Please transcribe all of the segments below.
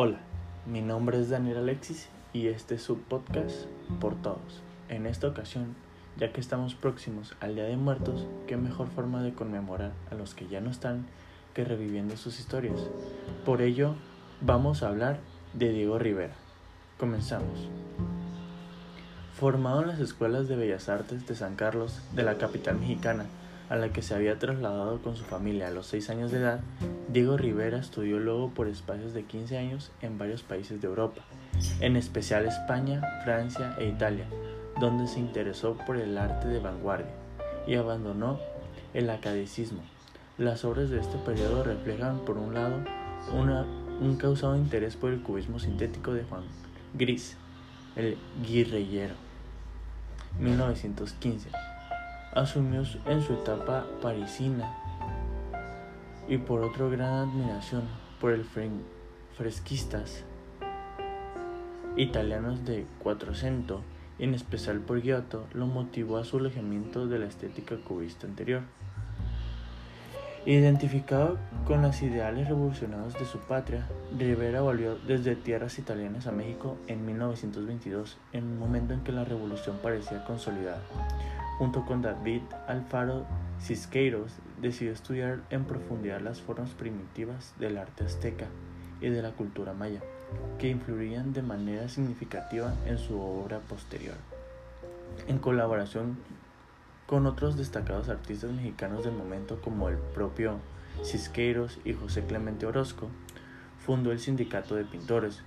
Hola, mi nombre es Daniel Alexis y este es su podcast por todos. En esta ocasión, ya que estamos próximos al Día de Muertos, qué mejor forma de conmemorar a los que ya no están que reviviendo sus historias. Por ello, vamos a hablar de Diego Rivera. Comenzamos. Formado en las escuelas de Bellas Artes de San Carlos, de la capital mexicana, a la que se había trasladado con su familia a los 6 años de edad, Diego Rivera estudió luego por espacios de 15 años en varios países de Europa, en especial España, Francia e Italia, donde se interesó por el arte de vanguardia y abandonó el academicismo. Las obras de este periodo reflejan, por un lado, un causado interés por el cubismo sintético de Juan Gris, el guerrillero, 1915 asumió en su etapa parisina y por otro gran admiración por el fresquistas italianos de Quattrocento, en especial por Giotto, lo motivó a su alejamiento de la estética cubista anterior. Identificado con los ideales revolucionarios de su patria, Rivera volvió desde tierras italianas a México en 1922, en un momento en que la revolución parecía consolidada. Junto con David Alfaro Cisqueiros, decidió estudiar en profundidad las formas primitivas del arte azteca y de la cultura maya, que influirían de manera significativa en su obra posterior. En colaboración con otros destacados artistas mexicanos del momento como el propio Cisqueiros y José Clemente Orozco, fundó el Sindicato de Pintores,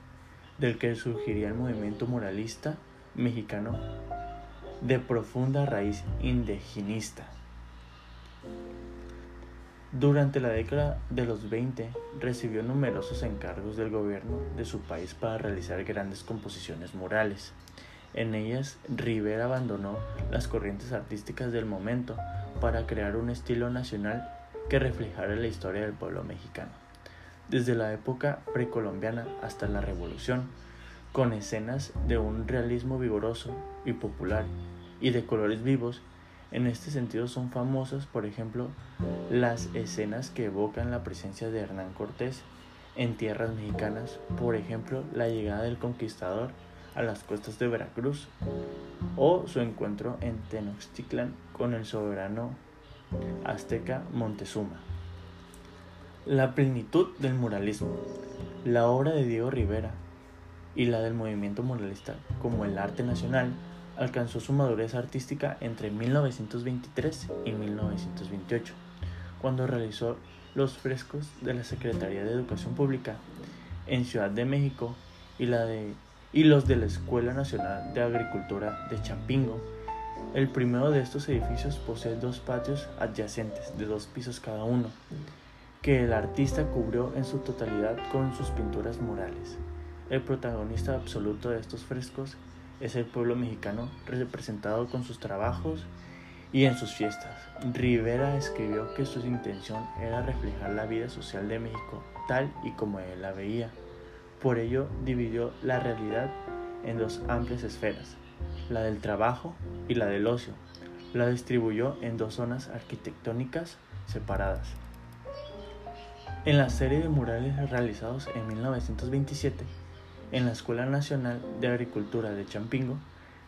del que surgiría el movimiento muralista mexicano de profunda raíz indigenista. Durante la década de los 20 recibió numerosos encargos del gobierno de su país para realizar grandes composiciones murales. En ellas, Rivera abandonó las corrientes artísticas del momento para crear un estilo nacional que reflejara la historia del pueblo mexicano, desde la época precolombiana hasta la Revolución, con escenas de un realismo vigoroso y popular y de colores vivos. En este sentido son famosas, por ejemplo, las escenas que evocan la presencia de Hernán Cortés en tierras mexicanas, por ejemplo, la llegada del conquistador a las costas de Veracruz o su encuentro en Tenochtitlan con el soberano azteca Montezuma. La plenitud del muralismo. La obra de Diego Rivera y la del movimiento muralista como el arte nacional alcanzó su madurez artística entre 1923 y 1928, cuando realizó los frescos de la Secretaría de Educación Pública en Ciudad de México y, la de, y los de la Escuela Nacional de Agricultura de Champingo. El primero de estos edificios posee dos patios adyacentes de dos pisos cada uno, que el artista cubrió en su totalidad con sus pinturas murales. El protagonista absoluto de estos frescos es el pueblo mexicano representado con sus trabajos y en sus fiestas. Rivera escribió que su intención era reflejar la vida social de México tal y como él la veía. Por ello dividió la realidad en dos amplias esferas, la del trabajo y la del ocio. La distribuyó en dos zonas arquitectónicas separadas. En la serie de murales realizados en 1927, en la Escuela Nacional de Agricultura de Champingo,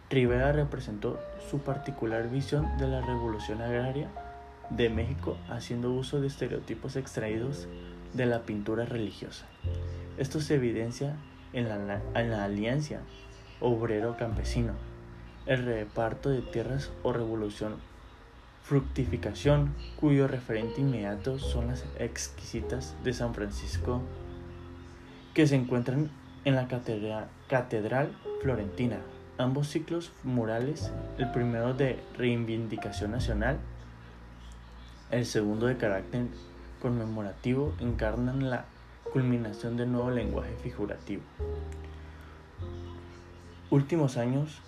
Rivera representó su particular visión de la revolución agraria de México haciendo uso de estereotipos extraídos de la pintura religiosa. Esto se evidencia en la, alianza obrero-campesino, el reparto de tierras o revolución fructificación, cuyo referente inmediato son las exquisitas de San Francisco, que se encuentran en la catedral, florentina. Ambos ciclos murales, el primero de reivindicación nacional, el segundo de carácter conmemorativo, encarnan la culminación del nuevo lenguaje figurativo. Últimos años,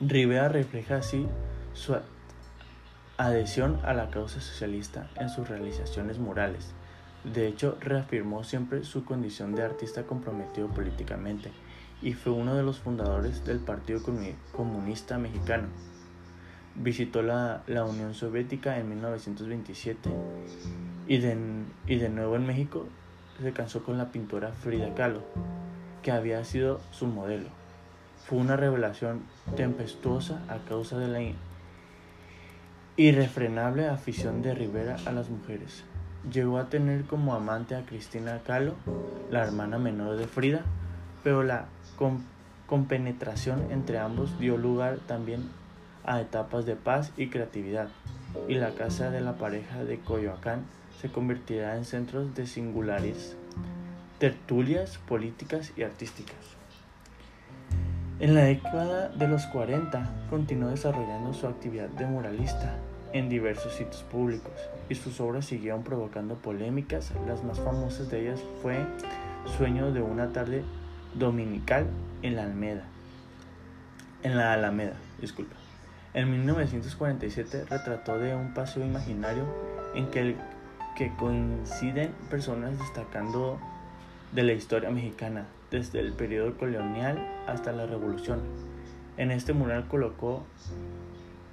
Rivera refleja así su adhesión a la causa socialista en sus realizaciones murales de hecho, reafirmó siempre su condición de artista comprometido políticamente y fue uno de los fundadores del Partido Comunista Mexicano. Visitó la, Unión Soviética en 1927 y de, y de nuevo en México se casó con la pintora Frida Kahlo, que había sido su modelo. Fue una revelación tempestuosa a causa de la irrefrenable afición de Rivera a las mujeres. Llegó a tener como amante a Cristina Kahlo, la hermana menor de Frida, pero la compenetración entre ambos dio lugar también a etapas de paz y creatividad, y la casa de la pareja de Coyoacán se convertirá en centros de singulares tertulias políticas y artísticas. En la década de los 40 continuó desarrollando su actividad de muralista en diversos sitios públicos y sus obras siguieron provocando polémicas. Las más famosas de ellas fue Sueño de una tarde dominical en la Alameda. En la Alameda, disculpa. En 1947 retrató de un paseo imaginario en que, el, que coinciden personas destacando de la historia mexicana, desde el periodo colonial hasta la revolución. En este mural colocó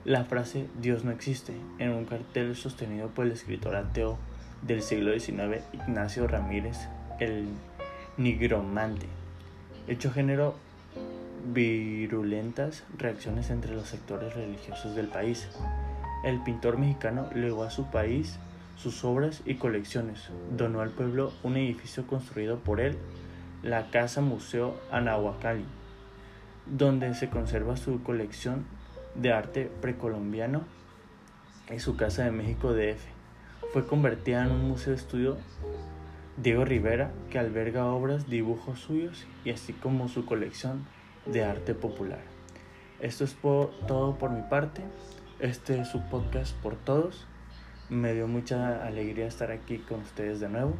la frase Dios no existe en un cartel sostenido por el escritor ateo del siglo XIX Ignacio Ramírez, el nigromante. Hecho género virulentas reacciones entre los sectores religiosos del país. El pintor mexicano legó a su país sus obras y colecciones. Donó al pueblo un edificio construido por él, la Casa Museo Anahuacalli, donde se conserva su colección de arte precolombiano y su Casa de México DF. Fue convertida en un museo de estudio Diego Rivera que alberga obras, dibujos suyos y así como su colección de arte popular. Esto es todo por mi parte. Este es su podcast por todos. Me dio mucha alegría estar aquí con ustedes de nuevo.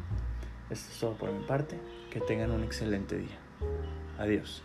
Esto es todo por mi parte. Que tengan un excelente día. Adiós.